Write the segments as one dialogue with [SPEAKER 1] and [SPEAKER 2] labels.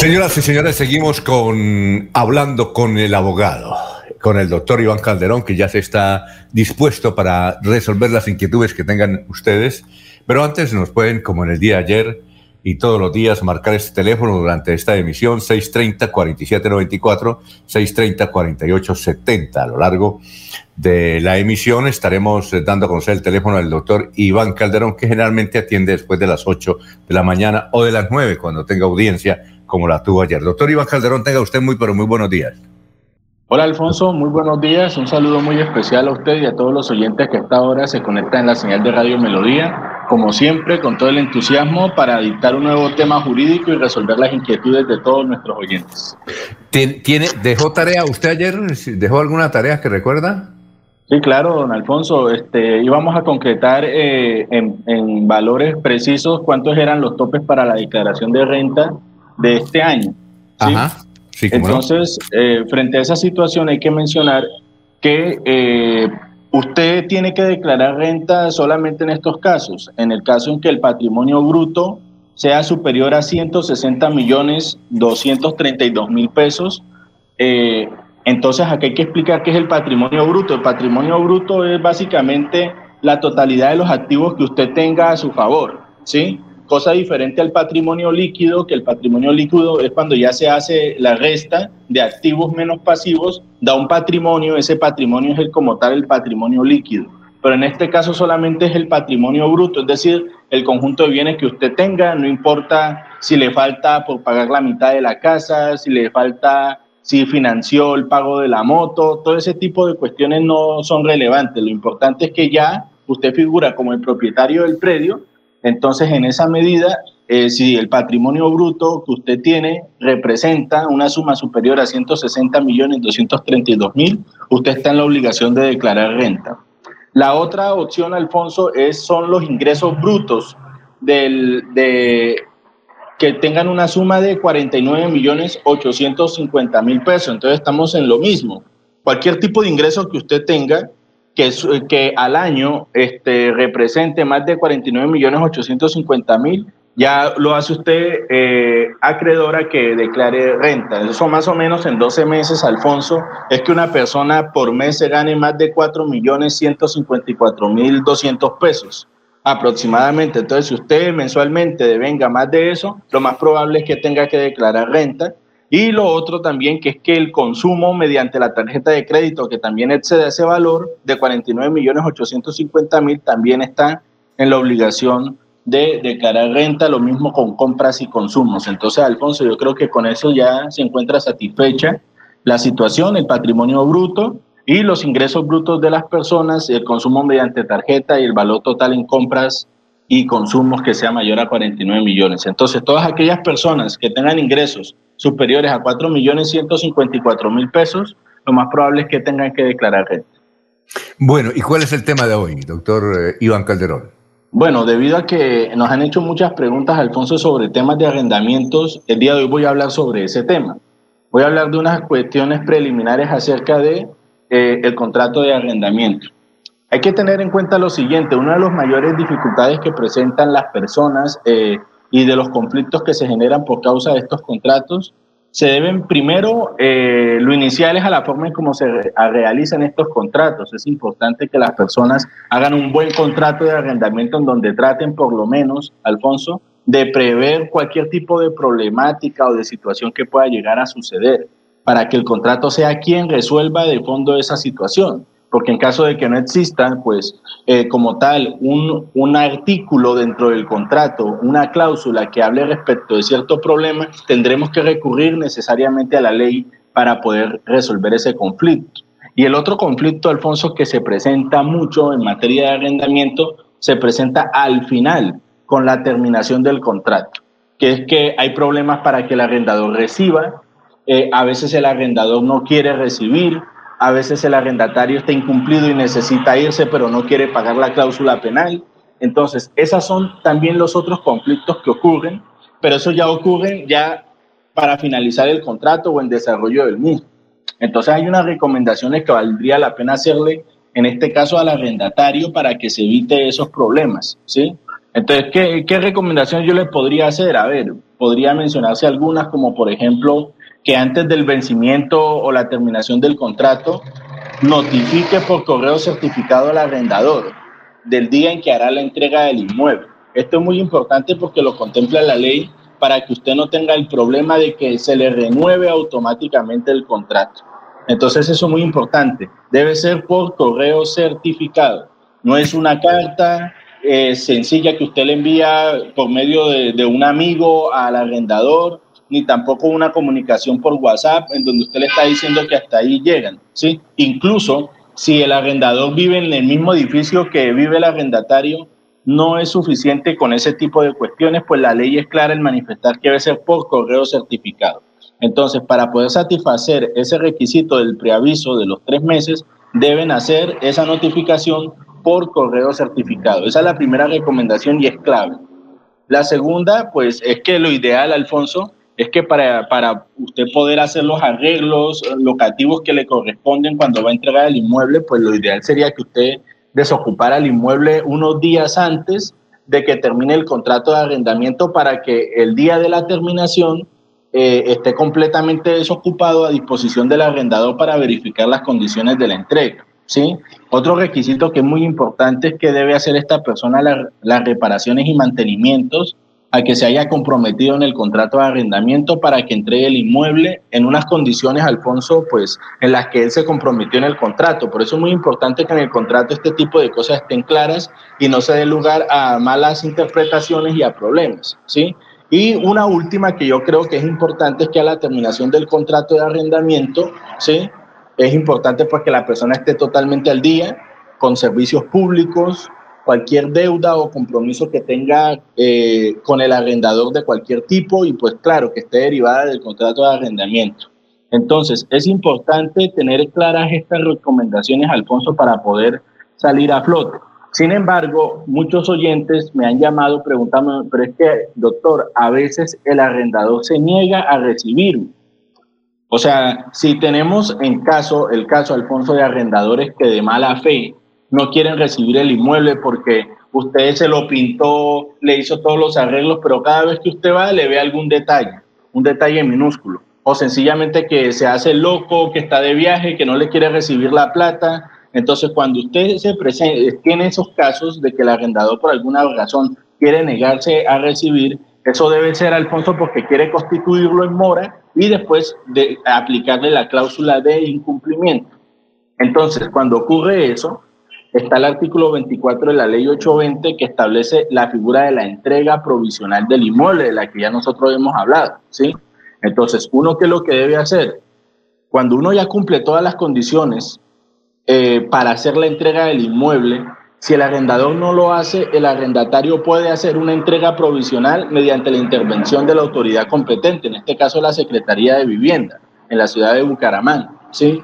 [SPEAKER 1] Señoras y señores, seguimos con hablando con el abogado, con el doctor Iván Calderón, que ya se está dispuesto para resolver las inquietudes que tengan ustedes. Pero antes nos pueden, como en el día de ayer y todos los días, marcar este teléfono durante esta emisión 630-4794, 630-4870. A lo largo de la emisión estaremos dando a conocer el teléfono del doctor Iván Calderón, que generalmente atiende después de las 8 de la mañana o de las 9 cuando tenga audiencia como la tuvo ayer. Doctor Iván Calderón, tenga usted muy, pero muy buenos días.
[SPEAKER 2] Hola Alfonso, muy buenos días. Un saludo muy especial a usted y a todos los oyentes que a esta hora se conectan en la señal de Radio Melodía. Como siempre, con todo el entusiasmo para dictar un nuevo tema jurídico y resolver las inquietudes de todos nuestros oyentes.
[SPEAKER 1] ¿Tiene, ¿Dejó tarea usted ayer? ¿Dejó alguna tarea que recuerda?
[SPEAKER 2] Sí, claro, don Alfonso. Este, íbamos a concretar eh, en, en valores precisos cuántos eran los topes para la declaración de renta de este año. Entonces, eh, frente a esa situación hay que mencionar que eh, usted tiene que declarar renta solamente en estos casos. En el caso en que el patrimonio bruto sea superior a 160 millones 232 mil pesos, eh, entonces aquí hay que explicar qué es el patrimonio bruto. El patrimonio bruto es básicamente la totalidad de los activos que usted tenga a su favor, ¿sí? Cosa diferente al patrimonio líquido, que el patrimonio líquido es cuando ya se hace la resta de activos menos pasivos, da un patrimonio, ese patrimonio es el como tal el patrimonio líquido. Pero en este caso solamente es el patrimonio bruto, es decir, el conjunto de bienes que usted tenga, no importa si le falta por pagar la mitad de la casa, si le falta si financió el pago de la moto, todo ese tipo de cuestiones no son relevantes. Lo importante es que ya usted figura como el propietario del predio entonces, en esa medida, eh, si el patrimonio bruto que usted tiene representa una suma superior a 160 millones 232 mil, usted está en la obligación de declarar renta. La otra opción, Alfonso, es, son los ingresos brutos del, de, que tengan una suma de 49 millones 850 mil pesos. Entonces estamos en lo mismo. Cualquier tipo de ingreso que usted tenga, que, que al año este, represente más de 49 millones 850 mil, ya lo hace usted eh, acreedora que declare renta. Eso más o menos en 12 meses, Alfonso, es que una persona por mes se gane más de 4 millones 154 mil 200 pesos aproximadamente. Entonces, si usted mensualmente devenga más de eso, lo más probable es que tenga que declarar renta y lo otro también, que es que el consumo mediante la tarjeta de crédito, que también excede ese valor de 49 millones 850 mil, también está en la obligación de declarar renta, lo mismo con compras y consumos. Entonces, Alfonso, yo creo que con eso ya se encuentra satisfecha la situación, el patrimonio bruto y los ingresos brutos de las personas, el consumo mediante tarjeta y el valor total en compras y consumos que sea mayor a 49 millones. Entonces, todas aquellas personas que tengan ingresos superiores a 4 millones 154 mil pesos, lo más probable es que tengan que declarar renta.
[SPEAKER 1] Bueno, ¿y cuál es el tema de hoy, doctor eh, Iván Calderón?
[SPEAKER 2] Bueno, debido a que nos han hecho muchas preguntas, Alfonso, sobre temas de arrendamientos, el día de hoy voy a hablar sobre ese tema. Voy a hablar de unas cuestiones preliminares acerca de eh, el contrato de arrendamiento. Hay que tener en cuenta lo siguiente, una de las mayores dificultades que presentan las personas eh, y de los conflictos que se generan por causa de estos contratos se deben primero, eh, lo inicial es a la forma en cómo se realizan estos contratos. Es importante que las personas hagan un buen contrato de arrendamiento en donde traten por lo menos, Alfonso, de prever cualquier tipo de problemática o de situación que pueda llegar a suceder para que el contrato sea quien resuelva de fondo esa situación porque en caso de que no existan, pues eh, como tal, un, un, artículo dentro del contrato, una cláusula que hable respecto de cierto problema, tendremos que recurrir necesariamente a la ley para poder resolver ese conflicto. Y el otro conflicto, Alfonso, que se presenta mucho en materia de arrendamiento, se presenta al final, con la terminación del contrato. que es que hay problemas para que el arrendador reciba, eh, a veces el arrendador no quiere recibir, a veces el arrendatario está incumplido y necesita irse, pero no quiere pagar la cláusula penal. Entonces, esos son también los otros conflictos que ocurren, pero eso ya ocurre ya para finalizar el contrato o en desarrollo del mismo. Entonces, hay unas recomendaciones que valdría la pena hacerle, en este caso al arrendatario, para que se evite esos problemas, ¿sí? Entonces, ¿qué, qué recomendaciones yo le podría hacer? A ver, podría mencionarse algunas, como por ejemplo, que antes del vencimiento o la terminación del contrato, notifique por correo certificado al arrendador del día en que hará la entrega del inmueble. Esto es muy importante porque lo contempla la ley para que usted no tenga el problema de que se le renueve automáticamente el contrato. Entonces eso es muy importante. Debe ser por correo certificado. No es una carta eh, sencilla que usted le envía por medio de, de un amigo al arrendador ni tampoco una comunicación por WhatsApp en donde usted le está diciendo que hasta ahí llegan, ¿sí? Incluso si el arrendador vive en el mismo edificio que vive el arrendatario, no es suficiente con ese tipo de cuestiones, pues la ley es clara en manifestar que debe ser por correo certificado. Entonces, para poder satisfacer ese requisito del preaviso de los tres meses, deben hacer esa notificación por correo certificado. Esa es la primera recomendación y es clave. La segunda, pues es que lo ideal, Alfonso, es que para, para usted poder hacer los arreglos locativos que le corresponden cuando va a entregar el inmueble, pues lo ideal sería que usted desocupara el inmueble unos días antes de que termine el contrato de arrendamiento para que el día de la terminación eh, esté completamente desocupado a disposición del arrendador para verificar las condiciones de la entrega. ¿sí? Otro requisito que es muy importante es que debe hacer esta persona las reparaciones y mantenimientos a que se haya comprometido en el contrato de arrendamiento para que entregue el inmueble en unas condiciones, Alfonso, pues en las que él se comprometió en el contrato. Por eso es muy importante que en el contrato este tipo de cosas estén claras y no se dé lugar a malas interpretaciones y a problemas, ¿sí? Y una última que yo creo que es importante es que a la terminación del contrato de arrendamiento, ¿sí? Es importante pues que la persona esté totalmente al día con servicios públicos, cualquier deuda o compromiso que tenga eh, con el arrendador de cualquier tipo y pues claro que esté derivada del contrato de arrendamiento. Entonces, es importante tener claras estas recomendaciones, Alfonso, para poder salir a flote. Sin embargo, muchos oyentes me han llamado preguntando, pero es que, doctor, a veces el arrendador se niega a recibir. O sea, si tenemos en caso, el caso, Alfonso, de arrendadores que de mala fe no quieren recibir el inmueble porque usted se lo pintó, le hizo todos los arreglos, pero cada vez que usted va le ve algún detalle, un detalle minúsculo. O sencillamente que se hace loco, que está de viaje, que no le quiere recibir la plata. Entonces, cuando usted se presenta, tiene esos casos de que el arrendador por alguna razón quiere negarse a recibir, eso debe ser, Alfonso, porque quiere constituirlo en mora y después de aplicarle la cláusula de incumplimiento. Entonces, cuando ocurre eso, está el artículo 24 de la ley 820 que establece la figura de la entrega provisional del inmueble, de la que ya nosotros hemos hablado, ¿sí? Entonces, uno qué es lo que debe hacer? Cuando uno ya cumple todas las condiciones eh, para hacer la entrega del inmueble, si el arrendador no lo hace, el arrendatario puede hacer una entrega provisional mediante la intervención de la autoridad competente, en este caso la Secretaría de Vivienda, en la ciudad de Bucaramanga, ¿sí?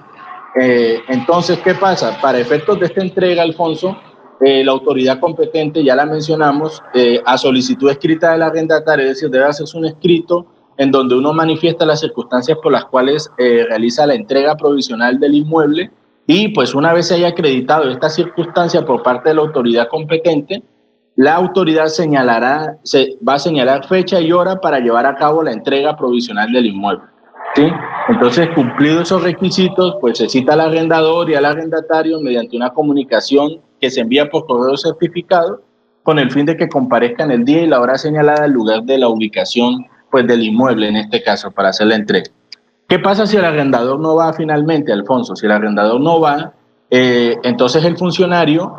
[SPEAKER 2] Eh, entonces, ¿qué pasa? Para efectos de esta entrega, Alfonso, eh, la autoridad competente, ya la mencionamos, eh, a solicitud escrita del arrendatario, es decir, debe hacerse un escrito en donde uno manifiesta las circunstancias por las cuales realiza la entrega provisional del inmueble y pues una vez se haya acreditado esta circunstancia por parte de la autoridad competente, la autoridad señalará, se, va a señalar fecha y hora para llevar a cabo la entrega provisional del inmueble. Entonces, cumplidos esos requisitos, pues se cita al arrendador y al arrendatario mediante una comunicación que se envía por correo certificado con el fin de que comparezcan el día y la hora señalada al lugar de la ubicación pues, del inmueble, en este caso, para hacer la entrega. ¿Qué pasa si el arrendador no va finalmente, Alfonso? Si el arrendador no va, eh, entonces el funcionario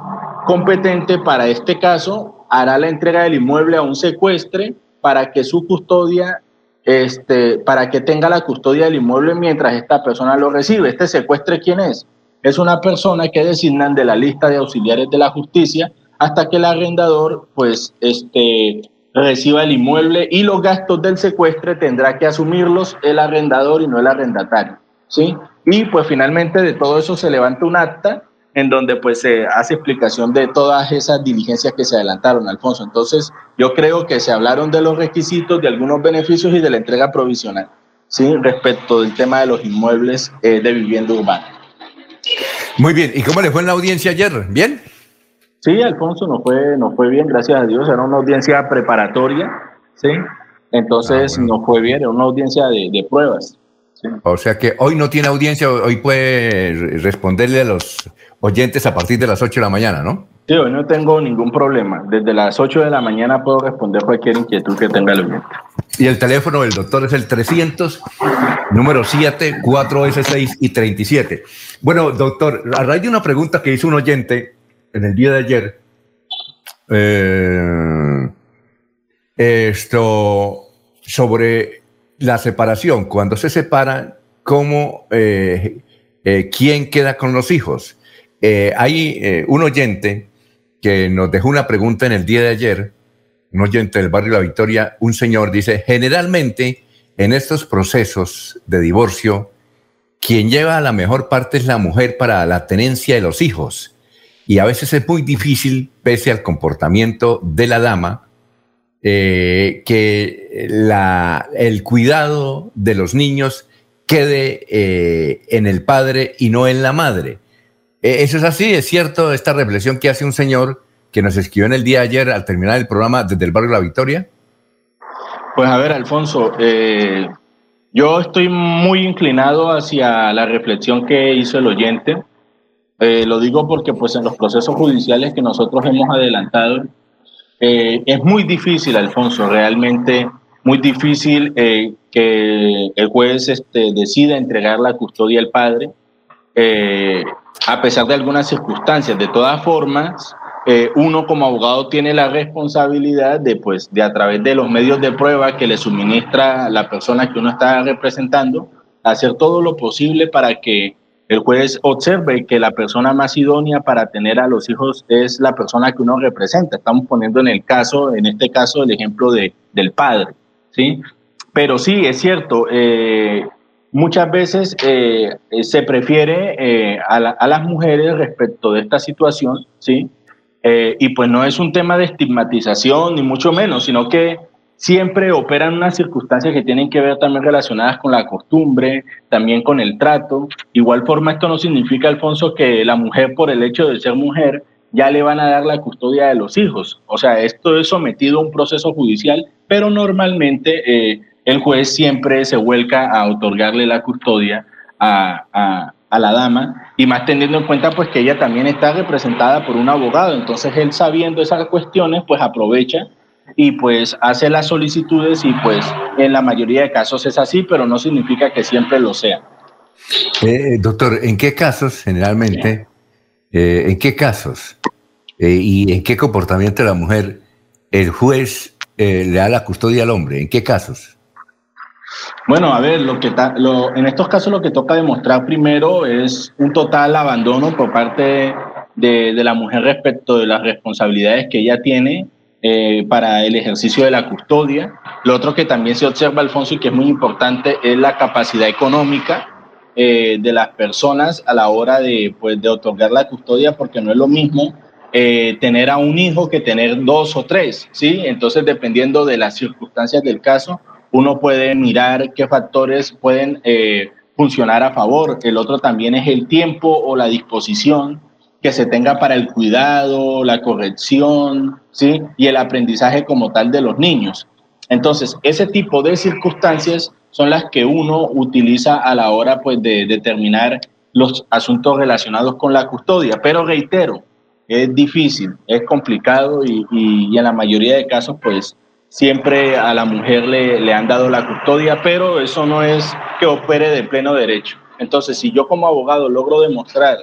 [SPEAKER 2] competente para este caso hará la entrega del inmueble a un secuestre para que su custodia este, para que tenga la custodia del inmueble mientras esta persona lo recibe. ¿Este secuestre quién es? Es una persona que designan de la lista de auxiliares de la justicia hasta que el arrendador pues, este, reciba el inmueble y los gastos del secuestre tendrá que asumirlos el arrendador y no el arrendatario, ¿sí? Y pues finalmente de todo eso se levanta un acta en donde pues se hace explicación de todas esas diligencias que se adelantaron, Alfonso. Entonces, yo creo que se hablaron de los requisitos, de algunos beneficios y de la entrega provisional, ¿sí? Respecto del tema de los inmuebles eh, de vivienda urbana.
[SPEAKER 1] Muy bien, ¿y cómo le fue en la audiencia ayer? ¿Bien?
[SPEAKER 2] Sí, Alfonso, nos fue, nos fue bien, gracias a Dios. Era una audiencia preparatoria, ¿sí? Entonces, ah, nos fue bien, era una audiencia de, pruebas.
[SPEAKER 1] O sea que hoy no tiene audiencia, hoy puede responderle a los oyentes a partir de las 8 de la mañana, ¿no?
[SPEAKER 2] Sí, hoy no tengo ningún problema. Desde las 8 de la mañana puedo responder cualquier inquietud que tenga el oyente.
[SPEAKER 1] Y el teléfono del doctor es el 300, número 7, 4S6 y 37. Bueno, doctor, a raíz de una pregunta que hizo un oyente en el día de ayer, eh, esto sobre la separación, cuando se separan, cómo, eh, eh, quién queda con los hijos. Eh, hay eh, un oyente que nos dejó una pregunta en el día de ayer, un oyente del barrio La Victoria, un señor dice, generalmente en estos procesos de divorcio, quien lleva la mejor parte es la mujer para la tenencia de los hijos. Y a veces es muy difícil, pese al comportamiento de la dama, eh, que el cuidado de los niños quede en el padre y no en la madre. Eh, eso es así, es cierto, esta reflexión que hace un señor que nos escribió en el día de ayer al terminar el programa desde el barrio La Victoria.
[SPEAKER 2] Pues a ver, Alfonso, eh, yo estoy muy inclinado hacia la reflexión que hizo el oyente. Eh, lo digo porque pues en los procesos judiciales que nosotros hemos adelantado, es muy difícil, Alfonso, realmente muy difícil que el juez este, decida entregar la custodia al padre a pesar de algunas circunstancias. De todas formas, eh, uno como abogado tiene la responsabilidad de, pues, de a través de los medios de prueba que le suministra la persona que uno está representando, hacer todo lo posible para que el juez observe que la persona más idónea para tener a los hijos es la persona que uno representa. Estamos poniendo en el caso, en este caso, el ejemplo de, del padre, ¿sí? Pero sí, es cierto, eh, muchas veces eh, eh, se prefiere eh, a, las mujeres respecto de esta situación, ¿sí? y pues no es un tema de estigmatización, ni mucho menos, sino que siempre operan unas circunstancias que tienen que ver también relacionadas con la costumbre, también con el trato. Igual forma, esto no significa, Alfonso, que la mujer, por el hecho de ser mujer, ya le van a dar la custodia de los hijos. O sea, esto es sometido a un proceso judicial, pero normalmente el juez siempre se vuelca a otorgarle la custodia a, la dama y más teniendo en cuenta pues que ella también está representada por un abogado, entonces él sabiendo esas cuestiones pues aprovecha y pues hace las solicitudes y pues en la mayoría de casos es así, pero no significa que siempre lo sea.
[SPEAKER 1] Eh, doctor, ¿en qué casos generalmente, eh, en qué casos eh, y en qué comportamiento de la mujer el juez le da la custodia al hombre? ¿En qué casos?
[SPEAKER 2] Bueno, a ver, lo que en estos casos lo que toca demostrar primero es un total abandono por parte de, la mujer respecto de las responsabilidades que ella tiene eh, para el ejercicio de la custodia. Lo otro que también se observa, Alfonso, y que es muy importante, es la capacidad económica eh, de las personas a la hora de, pues, de otorgar la custodia, porque no es lo mismo eh, tener a un hijo que tener dos o tres, ¿sí? Entonces, dependiendo de las circunstancias del caso, uno puede mirar qué factores pueden eh, funcionar a favor. El otro también es el tiempo o la disposición que se tenga para el cuidado, la corrección, ¿sí? Y el aprendizaje como tal de los niños. Entonces, ese tipo de circunstancias son las que uno utiliza a la hora pues, de determinar los asuntos relacionados con la custodia. Pero reitero, es difícil, es complicado y, y en la mayoría de casos, pues, siempre a la mujer le, le, han dado la custodia, pero eso no es que opere de pleno derecho. Entonces, si yo como abogado logro demostrar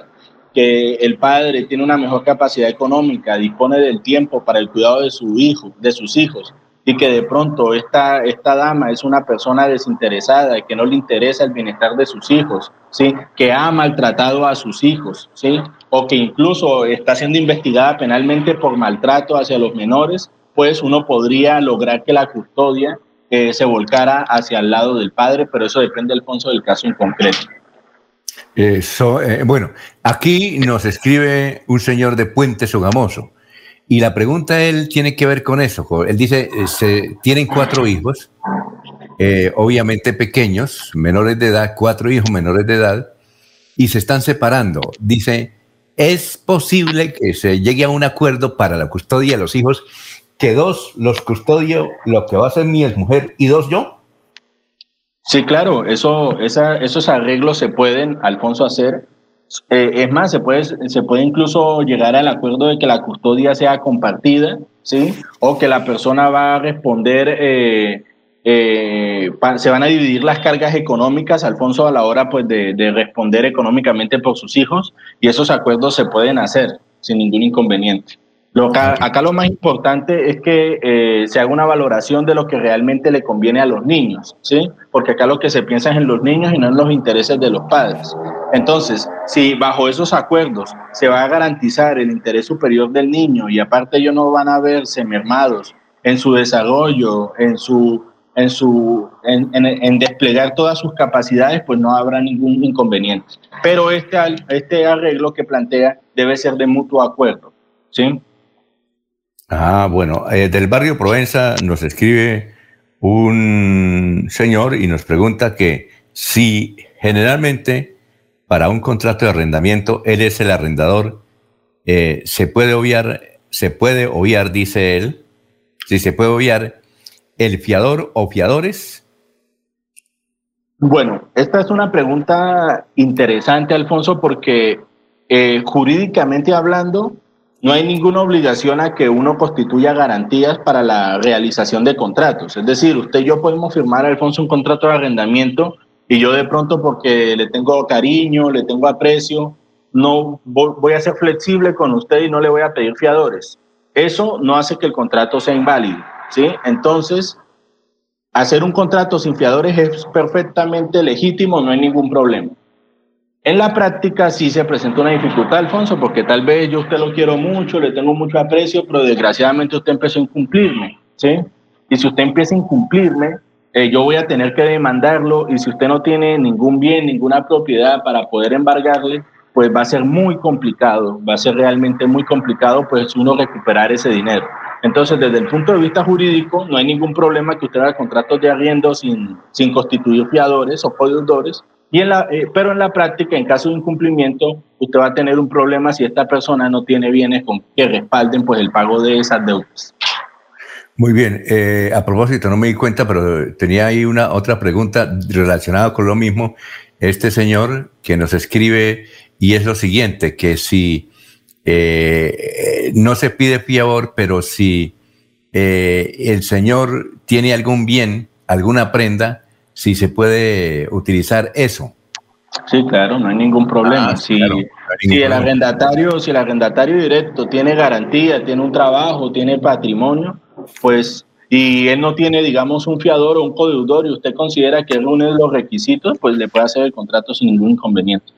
[SPEAKER 2] que el padre tiene una mejor capacidad económica, dispone del tiempo para el cuidado de su hijo, de sus hijos, y que de pronto esta, esta dama es una persona desinteresada, que no le interesa el bienestar de sus hijos, ¿sí? que ha maltratado a sus hijos, ¿sí? o que incluso está siendo investigada penalmente por maltrato hacia los menores, pues uno podría lograr que la custodia eh, se volcara hacia el lado del padre, pero eso depende, Alfonso, del caso en concreto.
[SPEAKER 1] Eso, eh, bueno, aquí nos escribe un señor de Puente Sogamoso y la pregunta él tiene que ver con eso. Él dice, eh, se, tienen cuatro hijos, obviamente pequeños, menores de edad, cuatro hijos menores de edad, y se están separando. Dice, es posible que se llegue a un acuerdo para la custodia de los hijos, que dos los custodio, lo que va a ser mi mujer y dos yo.
[SPEAKER 2] Sí, claro, eso, esos arreglos se pueden, Alfonso, hacer. Eh, es más, se puede, se puede incluso llegar al acuerdo de que la custodia sea compartida, ¿sí? O que la persona va a responder eh, eh, se van a dividir las cargas económicas, Alfonso, a la hora pues, de, responder económicamente por sus hijos y esos acuerdos se pueden hacer sin ningún inconveniente. Lo acá, lo más importante es que eh, se haga una valoración de lo que realmente le conviene a los niños, ¿sí? Porque acá lo que se piensa es en los niños y no en los intereses de los padres. Entonces, si bajo esos acuerdos se va a garantizar el interés superior del niño y aparte ellos no van a verse mermados en su desarrollo, en su en, su, en, desplegar todas sus capacidades, pues no habrá ningún inconveniente. Pero este, este arreglo que plantea debe ser de mutuo acuerdo. ¿sí?
[SPEAKER 1] Ah, bueno, eh, del barrio Provenza nos escribe un señor y nos pregunta que si generalmente para un contrato de arrendamiento él es el arrendador, eh, se puede obviar, se puede obviar, dice él, si se puede obviar el fiador o fiadores?
[SPEAKER 2] Bueno, esta es una pregunta interesante, Alfonso, porque eh, jurídicamente hablando, no hay ninguna obligación a que uno constituya garantías para la realización de contratos. Es decir, usted y yo podemos firmar, Alfonso, un contrato de arrendamiento y yo de pronto porque le tengo cariño, le tengo aprecio, no voy a ser flexible con usted y no le voy a pedir fiadores. Eso no hace que el contrato sea inválido. ¿sí? Entonces, hacer un contrato sin fiadores es perfectamente legítimo, no hay ningún problema. En la práctica sí se presenta una dificultad, Alfonso, porque tal vez yo usted lo quiero mucho, le tengo mucho aprecio, pero desgraciadamente usted empezó a incumplirme, ¿sí? Y si usted empieza a incumplirme, eh, yo voy a tener que demandarlo y si usted no tiene ningún bien, ninguna propiedad para poder embargarle, pues va a ser muy complicado, va a ser realmente muy complicado pues uno recuperar ese dinero. Entonces, desde el punto de vista jurídico, no hay ningún problema que usted haga contratos de arriendo sin, sin constituir fiadores o codeudores, y en la, eh, pero en la práctica, en caso de incumplimiento, usted va a tener un problema si esta persona no tiene bienes con que respalden pues, el pago de esas deudas.
[SPEAKER 1] Muy bien, eh, a propósito, no me di cuenta, pero tenía ahí una otra pregunta relacionada con lo mismo. Este señor que nos escribe y es lo siguiente, que si eh, no se pide fiador, pero si eh, el señor tiene algún bien, alguna prenda, si se puede utilizar eso.
[SPEAKER 2] Sí, claro, no hay ningún problema. Ah, si, el arrendatario, si el arrendatario directo tiene garantía, tiene un trabajo, tiene patrimonio, pues y él no tiene, digamos, un fiador o un codeudor y usted considera que reúne los requisitos, pues le puede hacer el contrato sin ningún inconveniente.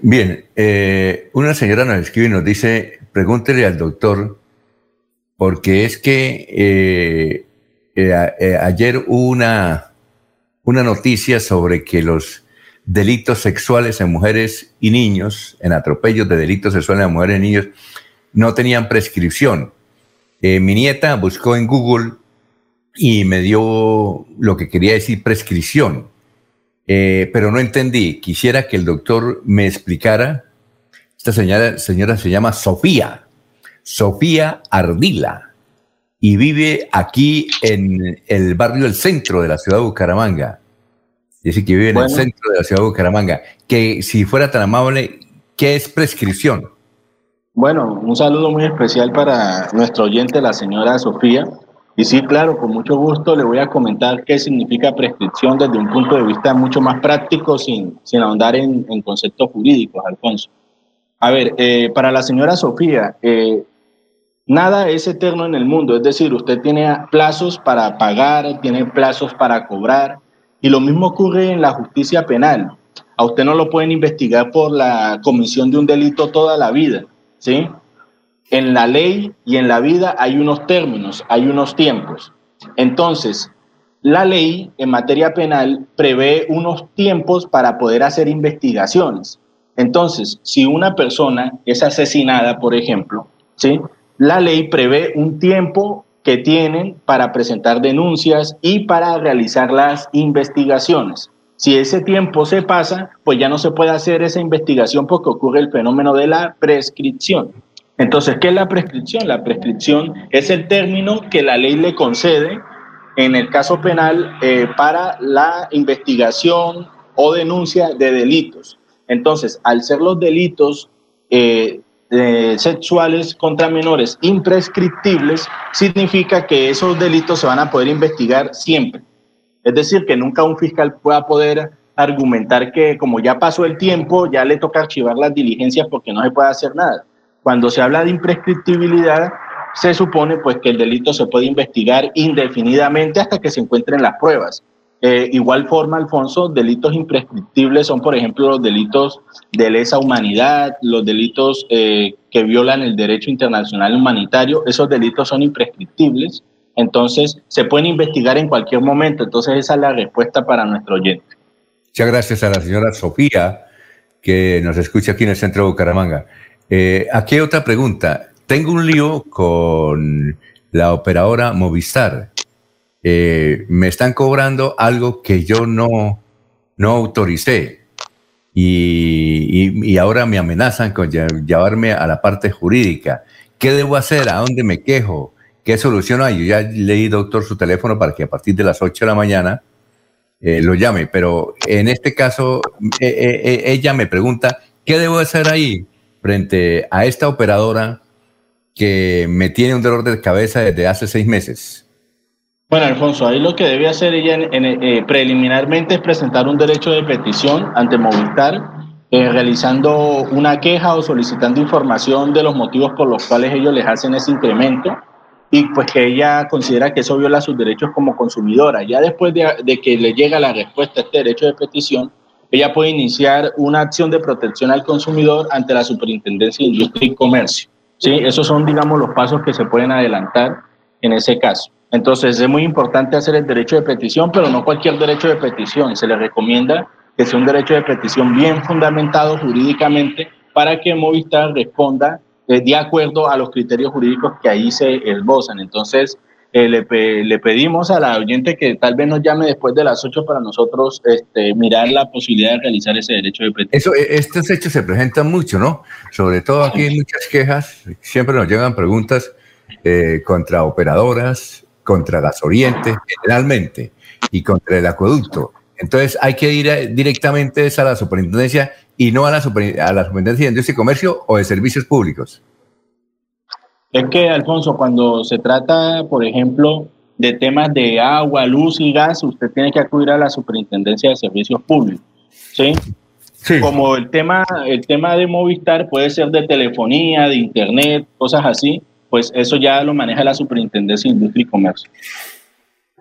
[SPEAKER 1] Bien, eh, una señora nos escribe y nos dice, pregúntele al doctor, porque es que eh, eh, ayer hubo una, una noticia sobre que los delitos sexuales en mujeres y niños, en atropellos de delitos sexuales en mujeres y niños, no tenían prescripción. mi nieta buscó en Google y me dio lo que quería decir prescripción. Eh, pero no entendí. Quisiera que el doctor me explicara. Esta señora se llama Sofía, Sofía Ardila, y vive aquí en el barrio del centro de la ciudad de Bucaramanga. Dice que vive en el centro de la ciudad de Bucaramanga. Que si fuera tan amable, ¿qué es prescripción?
[SPEAKER 2] Bueno, un saludo muy especial para nuestro oyente, la señora Sofía. Y sí, claro, con mucho gusto le voy a comentar qué significa prescripción desde un punto de vista mucho más práctico, sin, sin ahondar en, conceptos jurídicos, Alfonso. A ver, eh, para la señora Sofía, eh, nada es eterno en el mundo, es decir, usted tiene plazos para pagar, tiene plazos para cobrar, y lo mismo ocurre en la justicia penal. A usted no lo pueden investigar por la comisión de un delito toda la vida, ¿sí? en la ley y en la vida hay unos términos, hay unos tiempos. Entonces, la ley en materia penal prevé unos tiempos para poder hacer investigaciones. Entonces, si una persona es asesinada, por ejemplo, ¿sí? La ley prevé un tiempo que tienen para presentar denuncias y para realizar las investigaciones. Si ese tiempo se pasa, pues ya no se puede hacer esa investigación porque ocurre el fenómeno de la prescripción. Entonces, ¿qué es la prescripción? La prescripción es el término que la ley le concede en el caso penal eh, para la investigación o denuncia de delitos. Entonces, al ser los delitos eh, sexuales contra menores imprescriptibles, significa que esos delitos se van a poder investigar siempre. Es decir, que nunca un fiscal pueda poder argumentar que como ya pasó el tiempo, ya le toca archivar las diligencias porque no se puede hacer nada. Cuando se habla de imprescriptibilidad, se supone pues que el delito se puede investigar indefinidamente hasta que se encuentren las pruebas. Eh, igual forma, Alfonso, delitos imprescriptibles son, por ejemplo, los delitos de lesa humanidad, los delitos eh, que violan el derecho internacional humanitario, esos delitos son imprescriptibles, entonces se pueden investigar en cualquier momento, entonces esa es la respuesta para nuestro oyente.
[SPEAKER 1] Muchas gracias a la señora Sofía, que nos escucha aquí en el centro de Bucaramanga. Eh, aquí otra pregunta. Tengo un lío con la operadora Movistar eh, me están cobrando algo que yo no, no autoricé. Y, ahora me amenazan con llevarme a la parte jurídica. ¿Qué debo hacer? ¿A dónde me quejo? ¿Qué solución hay? Yo ya leí, doctor, su teléfono para que a partir de las 8 de la mañana eh, lo llame, pero en este caso eh, ella me pregunta, ¿qué debo hacer ahí frente a esta operadora que me tiene un dolor de cabeza desde hace seis meses?
[SPEAKER 2] Bueno, Alfonso, ahí lo que debe hacer ella eh, preliminarmente es presentar un derecho de petición ante Movistar, eh, realizando una queja o solicitando información de los motivos por los cuales ellos les hacen ese incremento y pues que ella considera que eso viola sus derechos como consumidora. Ya después de, que le llega la respuesta a este derecho de petición, ella puede iniciar una acción de protección al consumidor ante la Superintendencia de Industria y Comercio. ¿sí? Esos son, digamos, los pasos que se pueden adelantar en ese caso. Entonces es muy importante hacer el derecho de petición, pero no cualquier derecho de petición. Se le recomienda que sea un derecho de petición bien fundamentado jurídicamente para que Movistar responda eh, de acuerdo a los criterios jurídicos que ahí se esbozan. Entonces, eh, le, pedimos a la oyente que tal vez nos llame después de las 8 para nosotros este, mirar la posibilidad de realizar ese derecho de petición.
[SPEAKER 1] Eso, e, estos hechos se presentan mucho, ¿no? Sobre todo aquí hay muchas quejas, siempre nos llegan preguntas eh, contra operadoras, contra Gasoriente, generalmente, y contra el acueducto. Entonces hay que ir directamente a la superintendencia y no a la, a la superintendencia de industria y comercio o de servicios públicos.
[SPEAKER 2] Es que, Alfonso, cuando se trata, por ejemplo, de temas de agua, luz y gas, usted tiene que acudir a la superintendencia de servicios públicos. ¿sí? Sí. Como el tema, el tema de Movistar puede ser de telefonía, de internet, cosas así pues eso ya lo maneja la Superintendencia de Industria y Comercio.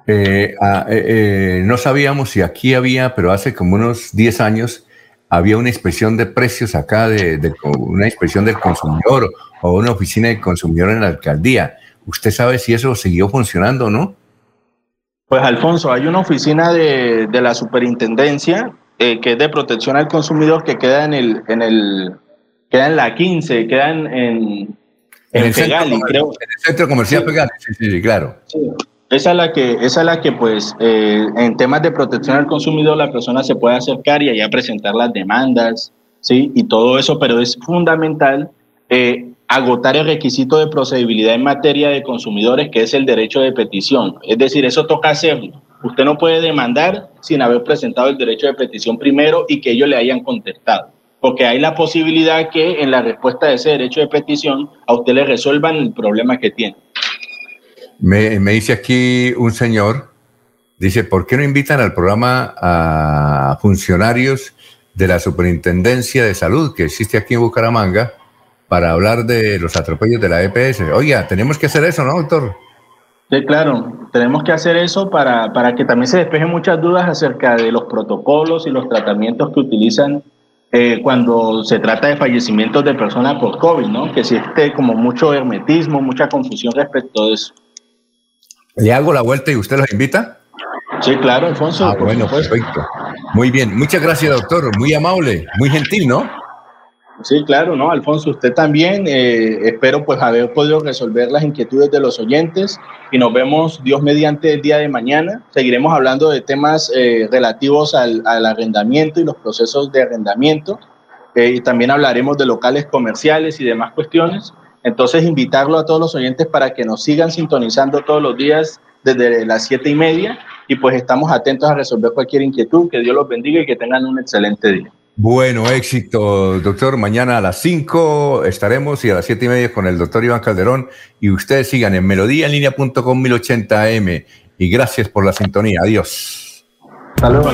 [SPEAKER 1] Eh, ah, eh, eh, no sabíamos si aquí había, pero hace como unos 10 años había una inspección de precios acá, de, una inspección del consumidor o una oficina de consumidor en la alcaldía. ¿Usted sabe si eso siguió funcionando o no?
[SPEAKER 2] Pues Alfonso, hay una oficina de, la superintendencia que es de protección al consumidor que queda en el, en el, queda en la 15, queda en,
[SPEAKER 1] en, el Pegali, centro, creo. En el centro comercial Pegali, sí, sí, claro.
[SPEAKER 2] Esa es la que, esa es la que pues, eh, en temas de protección al consumidor, la persona se puede acercar y allá presentar las demandas, ¿sí? Y todo eso, pero es fundamental eh, agotar el requisito de procedibilidad en materia de consumidores, que es el derecho de petición. Es decir, eso toca hacerlo. Usted no puede demandar sin haber presentado el derecho de petición primero y que ellos le hayan contestado porque hay la posibilidad que en la respuesta de ese derecho de petición a usted le resuelvan el problema que tiene.
[SPEAKER 1] Me, dice aquí un señor, dice, ¿por qué no invitan al programa a funcionarios de la Superintendencia de Salud que existe aquí en Bucaramanga para hablar de los atropellos de la EPS? Oiga, tenemos que hacer eso, ¿no, doctor?
[SPEAKER 2] Sí, claro, tenemos que hacer eso para, para que también se despejen muchas dudas acerca de los protocolos y los tratamientos que utilizan eh, cuando se trata de fallecimientos de personas por COVID, ¿no? Que existe como mucho hermetismo, mucha confusión respecto de eso.
[SPEAKER 1] ¿Le hago la vuelta y usted los invita?
[SPEAKER 2] Sí, claro, Alfonso.
[SPEAKER 1] Ah, bueno, perfecto. Muy bien, muchas gracias, doctor. Muy amable, muy gentil, ¿no?
[SPEAKER 2] Sí, claro, ¿no? Alfonso, usted también. Eh, espero pues haber podido resolver las inquietudes de los oyentes y nos vemos Dios mediante el día de mañana. Seguiremos hablando de temas eh, relativos al, arrendamiento y los procesos de arrendamiento. Eh, y también hablaremos de locales comerciales y demás cuestiones. Entonces, invitarlo a todos los oyentes para que nos sigan sintonizando todos los días desde las siete y media y pues estamos atentos a resolver cualquier inquietud. Que Dios los bendiga y que tengan un excelente día.
[SPEAKER 1] Bueno, éxito, doctor. Mañana a las 5 estaremos y a las siete y media con el doctor Iván Calderón. Y ustedes sigan en melodíaenlínea.com 1080m. Y gracias por la sintonía. Adiós.
[SPEAKER 2] Saludos.